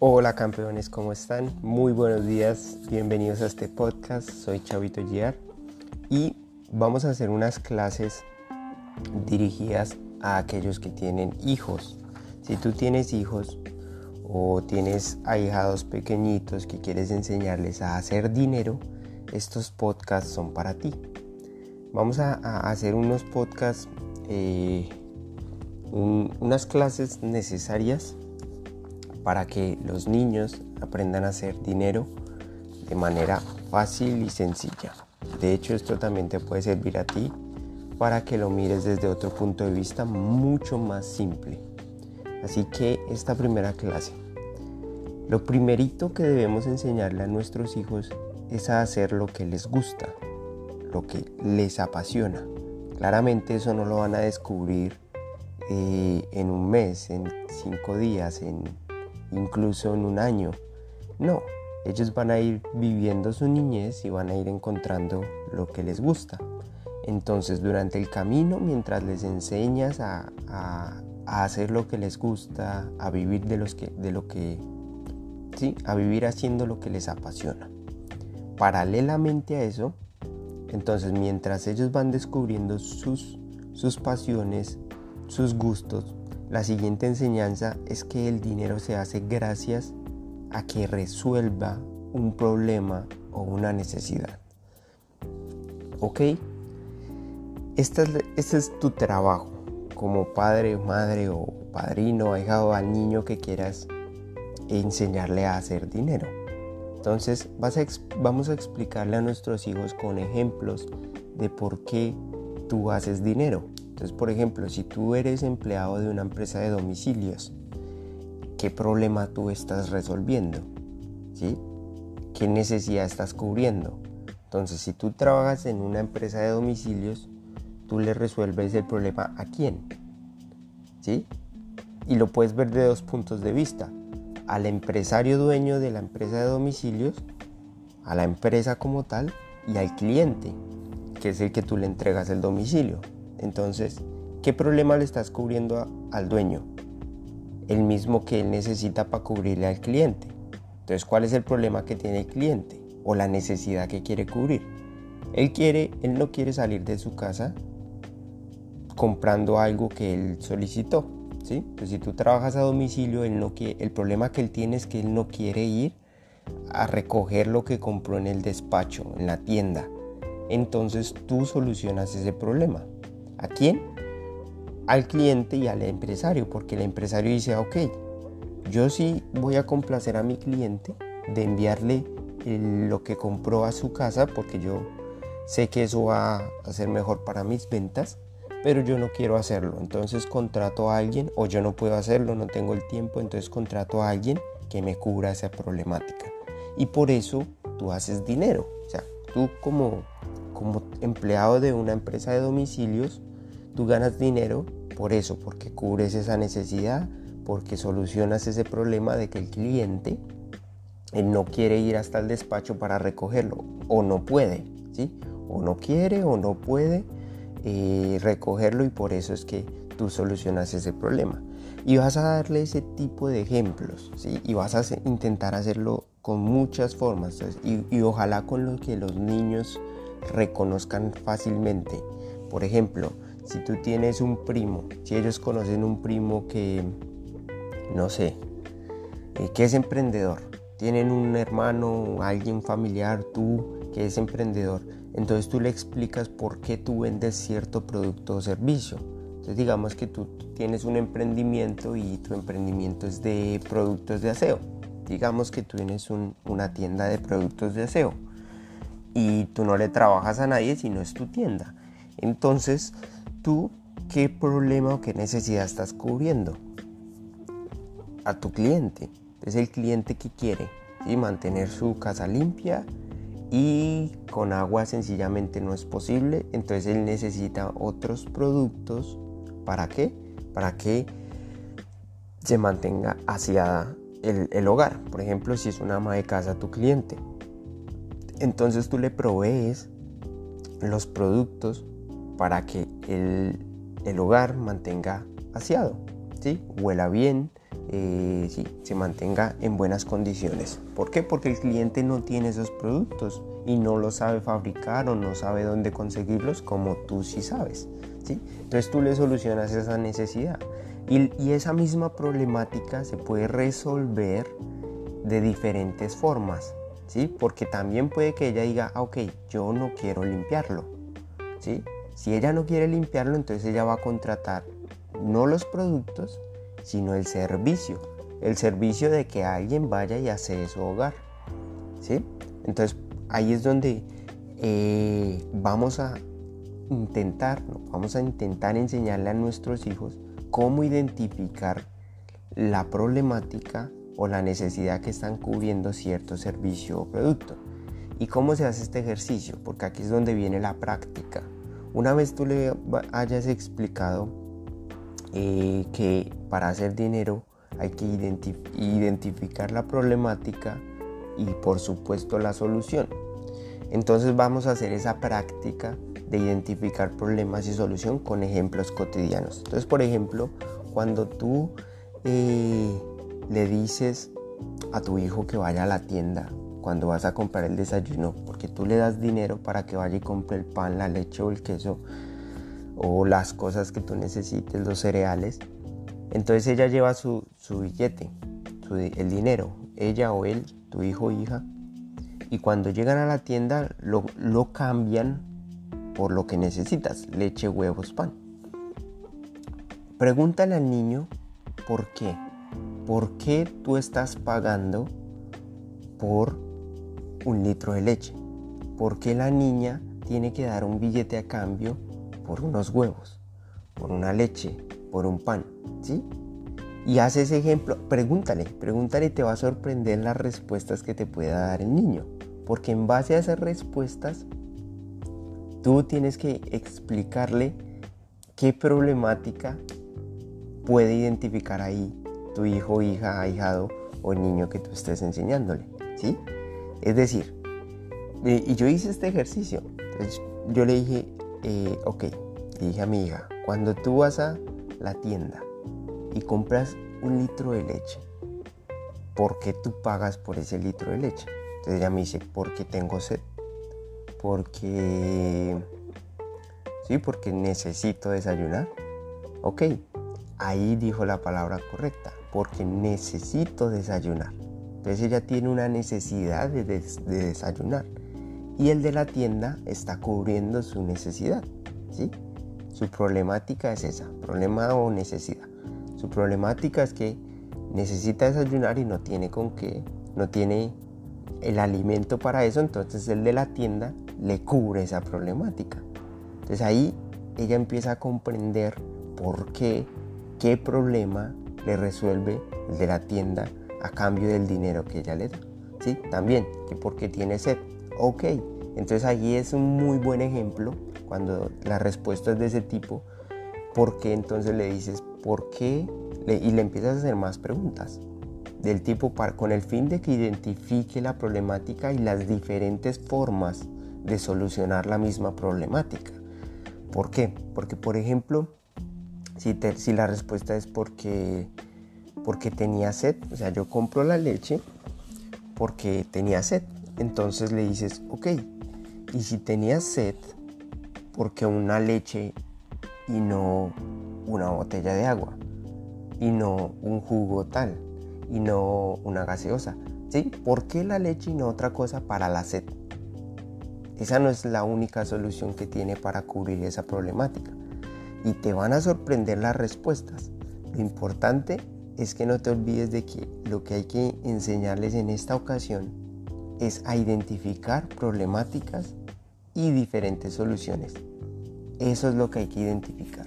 Hola campeones, ¿cómo están? Muy buenos días, bienvenidos a este podcast. Soy Chavito Giar y vamos a hacer unas clases dirigidas a aquellos que tienen hijos. Si tú tienes hijos o tienes ahijados pequeñitos que quieres enseñarles a hacer dinero, estos podcasts son para ti. Vamos a, hacer unos podcasts, eh, unas clases necesarias para que los niños aprendan a hacer dinero de manera fácil y sencilla. De hecho, esto también te puede servir a ti para que lo mires desde otro punto de vista mucho más simple. Así que esta primera clase, lo primerito que debemos enseñarle a nuestros hijos es a hacer lo que les gusta, lo que les apasiona. Claramente eso no lo van a descubrir eh, en un mes, en cinco días, en incluso en un año. No, ellos van a ir viviendo su niñez y van a ir encontrando lo que les gusta. Entonces durante el camino, mientras les enseñas a, hacer lo que les gusta, a vivir de, los que, de lo que, sí, a vivir haciendo lo que les apasiona. Paralelamente a eso, entonces mientras ellos van descubriendo sus, sus pasiones, sus gustos, la siguiente enseñanza es que el dinero se hace gracias a que resuelva un problema o una necesidad. ¿Ok? Este es, tu trabajo como padre, madre o padrino, ahijado al niño que quieras enseñarle a hacer dinero. Entonces vamos a explicarle a nuestros hijos con ejemplos de por qué tú haces dinero. Entonces, por ejemplo, si tú eres empleado de una empresa de domicilios, ¿qué problema tú estás resolviendo? ¿Sí? ¿Qué necesidad estás cubriendo? Entonces, si tú trabajas en una empresa de domicilios, tú le resuelves el problema a quién? Y lo puedes ver de dos puntos de vista. Al empresario dueño de la empresa de domicilios, a la empresa como tal y al cliente, que es el que tú le entregas el domicilio. Entonces, ¿qué problema le estás cubriendo al dueño? El mismo que él necesita para cubrirle al cliente. Entonces, ¿cuál es el problema que tiene el cliente o la necesidad que quiere cubrir? Él quiere, él no quiere salir de su casa comprando algo que él solicitó, ¿sí? Pues si tú trabajas a domicilio, no el problema que él tiene es que él no quiere ir a recoger lo que compró en el despacho, en la tienda. Entonces tú solucionas ese problema. ¿A quién? Al cliente y al empresario, porque el empresario dice, ok, yo sí voy a complacer a mi cliente de enviarle lo que compró a su casa, porque yo sé que eso va a ser mejor para mis ventas, pero yo no quiero hacerlo. Entonces contrato a alguien, o yo no puedo hacerlo, no tengo el tiempo, entonces contrato a alguien que me cubra esa problemática. Y por eso tú haces dinero. O sea, tú como, como empleado de una empresa de domicilios, Tú ganas dinero por eso, porque cubres esa necesidad, porque solucionas ese problema de que el cliente no quiere ir hasta el despacho para recogerlo o no puede, ¿sí? O no quiere o no puede eh, recogerlo y por eso es que tú solucionas ese problema. Y vas a darle ese tipo de ejemplos, ¿sí? Y vas a intentar hacerlo con muchas formas y, y ojalá con lo que los niños reconozcan fácilmente. Por ejemplo, si tú tienes un primo, si ellos conocen un primo que, no sé, eh, que es emprendedor, tienen un hermano, alguien familiar, tú que es emprendedor, entonces tú le explicas por qué tú vendes cierto producto o servicio. Entonces digamos que tú tienes un emprendimiento y tu emprendimiento es de productos de aseo. Digamos que tú tienes una tienda de productos de aseo y tú no le trabajas a nadie sino es tu tienda. Entonces tú qué problema o qué necesidad estás cubriendo a tu cliente. Es el cliente que quiere y mantener su casa limpia y con agua sencillamente no es posible. Entonces él necesita otros productos. ¿Para qué? Para que se mantenga hacia el, el hogar. Por ejemplo, si es una ama de casa tu cliente. Entonces tú le provees los productos para que el, hogar mantenga aseado, ¿sí? huela bien, eh, se mantenga en buenas condiciones. ¿Por qué? Porque el cliente no tiene esos productos y no los sabe fabricar o no sabe dónde conseguirlos como tú sí sabes. ¿sí? Entonces tú le solucionas esa necesidad. Y, y esa misma problemática se puede resolver de diferentes formas. ¿sí? Porque también puede que ella diga, ah, ok, yo no quiero limpiarlo. ¿sí? Si ella no quiere limpiarlo, entonces ella va a contratar no los productos, sino el servicio. El servicio de que alguien vaya y hace su hogar. ¿sí? Entonces ahí es donde eh, vamos a intentar, vamos a intentar enseñarle a nuestros hijos cómo identificar la problemática o la necesidad que están cubriendo cierto servicio o producto. ¿Y cómo se hace este ejercicio? Porque aquí es donde viene la práctica. Una vez tú le hayas explicado eh, que para hacer dinero hay que identificar la problemática y por supuesto la solución. Entonces vamos a hacer esa práctica de identificar problemas y solución con ejemplos cotidianos. Entonces, por ejemplo, cuando tú eh, le dices a tu hijo que vaya a la tienda cuando vas a comprar el desayuno, porque tú le das dinero para que vaya y compre el pan, la leche o el queso o las cosas que tú necesites, los cereales, entonces ella lleva su, billete, el dinero, ella o él, tu hijo o hija, y cuando llegan a la tienda lo, lo cambian por lo que necesitas, leche, huevos, pan. Pregúntale al niño por qué. ¿por qué tú estás pagando por un litro de leche? ¿Por qué la niña tiene que dar un billete a cambio por unos huevos, por una leche, por un pan? ¿Sí? Y haz ese ejemplo, pregúntale, pregúntale te va a sorprender las respuestas que te pueda dar el niño. Porque en base a esas respuestas, tú tienes que explicarle qué problemática puede identificar ahí tu hijo, hija, ahijado o niño que tú estés enseñándole, ¿sí? Es decir, y yo hice este ejercicio. yo le dije, eh, ok, le dije a mi hija, cuando tú vas a la tienda y compras un litro de leche, ¿por qué tú pagas por ese litro de leche? Entonces ella me dice, porque tengo sed, porque... Sí, porque necesito desayunar. Ok, ahí dijo la palabra correcta porque necesito desayunar. Entonces ella tiene una necesidad de, desayunar y el de la tienda está cubriendo su necesidad. ¿sí? Su problemática es esa, problema o necesidad. Su problemática es que necesita desayunar y no tiene con qué, no tiene el alimento para eso, entonces el de la tienda le cubre esa problemática. Entonces ahí ella empieza a comprender por qué, qué problema le resuelve el de la tienda a cambio del dinero que ella le da. ¿Sí? También, que porque tiene sed. Ok, entonces allí es un muy buen ejemplo cuando la respuesta es de ese tipo, porque entonces le dices, ¿por qué? y le empiezas a hacer más preguntas del tipo con el fin de que identifique la problemática y las diferentes formas de solucionar la misma problemática. ¿Por qué? Porque, por ejemplo, si, la respuesta es porque, porque tenía sed, o sea, yo compro la leche porque tenía sed. Entonces le dices, ok, y si tenía sed, porque una leche y no una botella de agua? Y no un jugo tal, y no una gaseosa. ¿Sí? ¿Por qué la leche y no otra cosa para la sed? Esa no es la única solución que tiene para cubrir esa problemática y te van a sorprender las respuestas. Lo importante es que no te olvides de que lo que hay que enseñarles en esta ocasión es a identificar problemáticas y diferentes soluciones. Eso es lo que hay que identificar.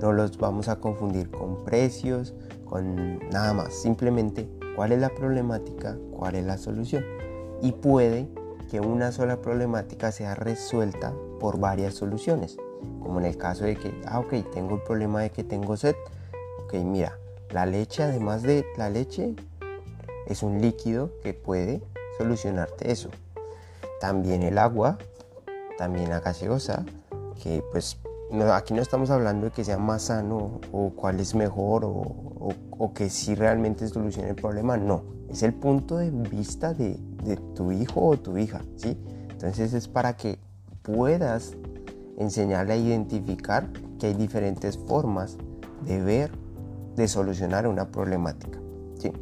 No los vamos a confundir con precios, con nada más. Simplemente cuál es la problemática, cuál es la solución. Y puede que una sola problemática sea resuelta por varias soluciones como en el caso de que, ah, ok, tengo el problema de que tengo sed. Ok, mira, la leche, además de la leche, es un líquido que puede solucionarte eso. También el agua, también la gaseosa, que pues aquí no estamos hablando de que sea más sano o cuál es mejor o, que si realmente solucione el problema, no. Es el punto de vista de, de tu hijo o tu hija, ¿sí? Entonces es para que puedas enseñarle a identificar que hay diferentes formas de ver, de solucionar una problemática. ¿sí?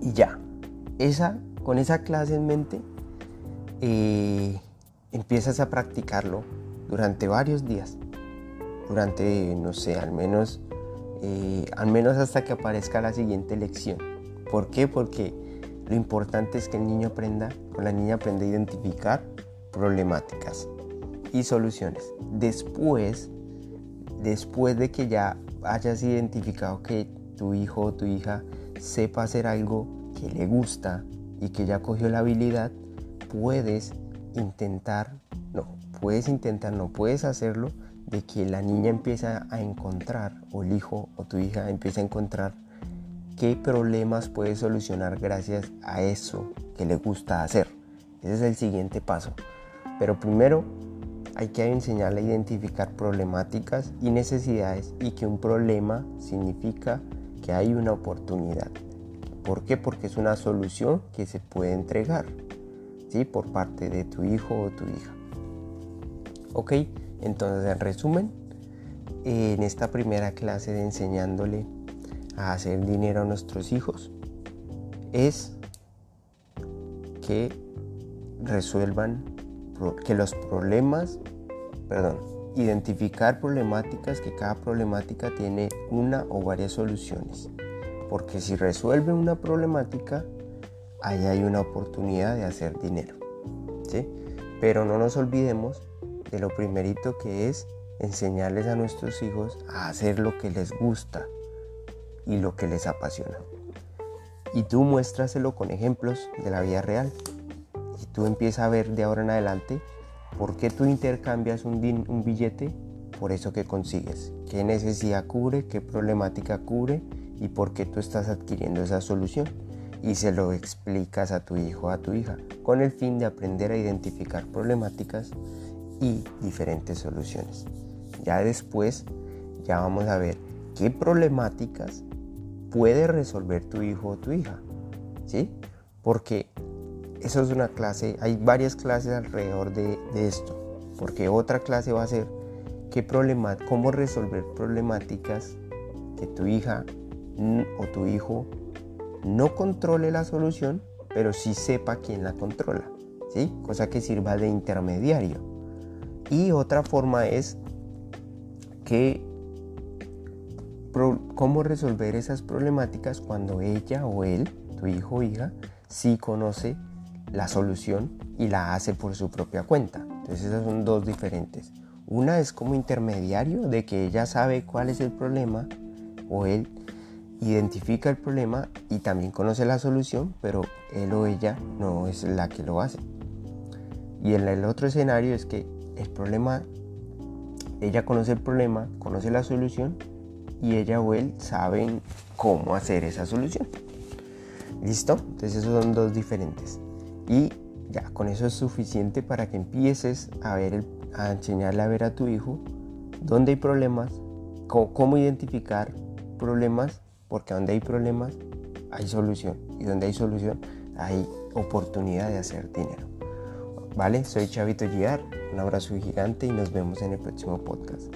Y ya, esa, con esa clase en mente, eh, empiezas a practicarlo durante varios días, durante, no sé, al menos, eh, al menos hasta que aparezca la siguiente lección. ¿Por qué? Porque lo importante es que el niño aprenda, o la niña aprenda a identificar problemáticas y soluciones. Después, después de que ya hayas identificado que tu hijo o tu hija sepa hacer algo que le gusta y que ya cogió la habilidad, puedes intentar, no, puedes intentar, no puedes hacerlo de que la niña empieza a encontrar, o el hijo o tu hija empieza a encontrar qué problemas puede solucionar gracias a eso que le gusta hacer. Ese es el siguiente paso. Pero primero hay que enseñarle a identificar problemáticas y necesidades y que un problema significa que hay una oportunidad. ¿Por qué? Porque es una solución que se puede entregar ¿sí? por parte de tu hijo o tu hija. Ok, entonces en resumen, en esta primera clase de enseñándole a hacer dinero a nuestros hijos es que resuelvan que los problemas, perdón, identificar problemáticas, que cada problemática tiene una o varias soluciones. Porque si resuelve una problemática, ahí hay una oportunidad de hacer dinero. ¿sí? Pero no nos olvidemos de lo primerito que es enseñarles a nuestros hijos a hacer lo que les gusta y lo que les apasiona. Y tú muéstraselo con ejemplos de la vida real y tú empiezas a ver de ahora en adelante por qué tú intercambias un, billete por eso que consigues, qué necesidad cubre, qué problemática cubre y por qué tú estás adquiriendo esa solución. Y se lo explicas a tu hijo a tu hija con el fin de aprender a identificar problemáticas y diferentes soluciones. Ya después, ya vamos a ver qué problemáticas puede resolver tu hijo o tu hija. ¿Sí? Porque eso es una clase, hay varias clases alrededor de, esto, porque otra clase va a ser qué cómo resolver problemáticas que tu hija o tu hijo no controle la solución, pero sí sepa quién la controla, ¿sí? Cosa que sirva de intermediario. Y otra forma es cómo resolver esas problemáticas cuando ella o él, tu hijo o hija, sí conoce la solución y la hace por su propia cuenta. Entonces esas son dos diferentes. Una es como intermediario de que ella sabe cuál es el problema o él identifica el problema y también conoce la solución, pero él o ella no es la que lo hace. Y en el otro escenario es que el problema, ella conoce el problema, conoce la solución y ella o él saben cómo hacer esa solución. ¿Listo? Entonces esos son dos diferentes. Y ya, con eso es suficiente para que empieces a, enseñarle a ver a tu hijo dónde hay problemas, cómo, identificar problemas, porque donde hay problemas hay solución. Y donde hay solución hay oportunidad de hacer dinero. Vale, soy Chavito Giar, un abrazo gigante y nos vemos en el próximo podcast.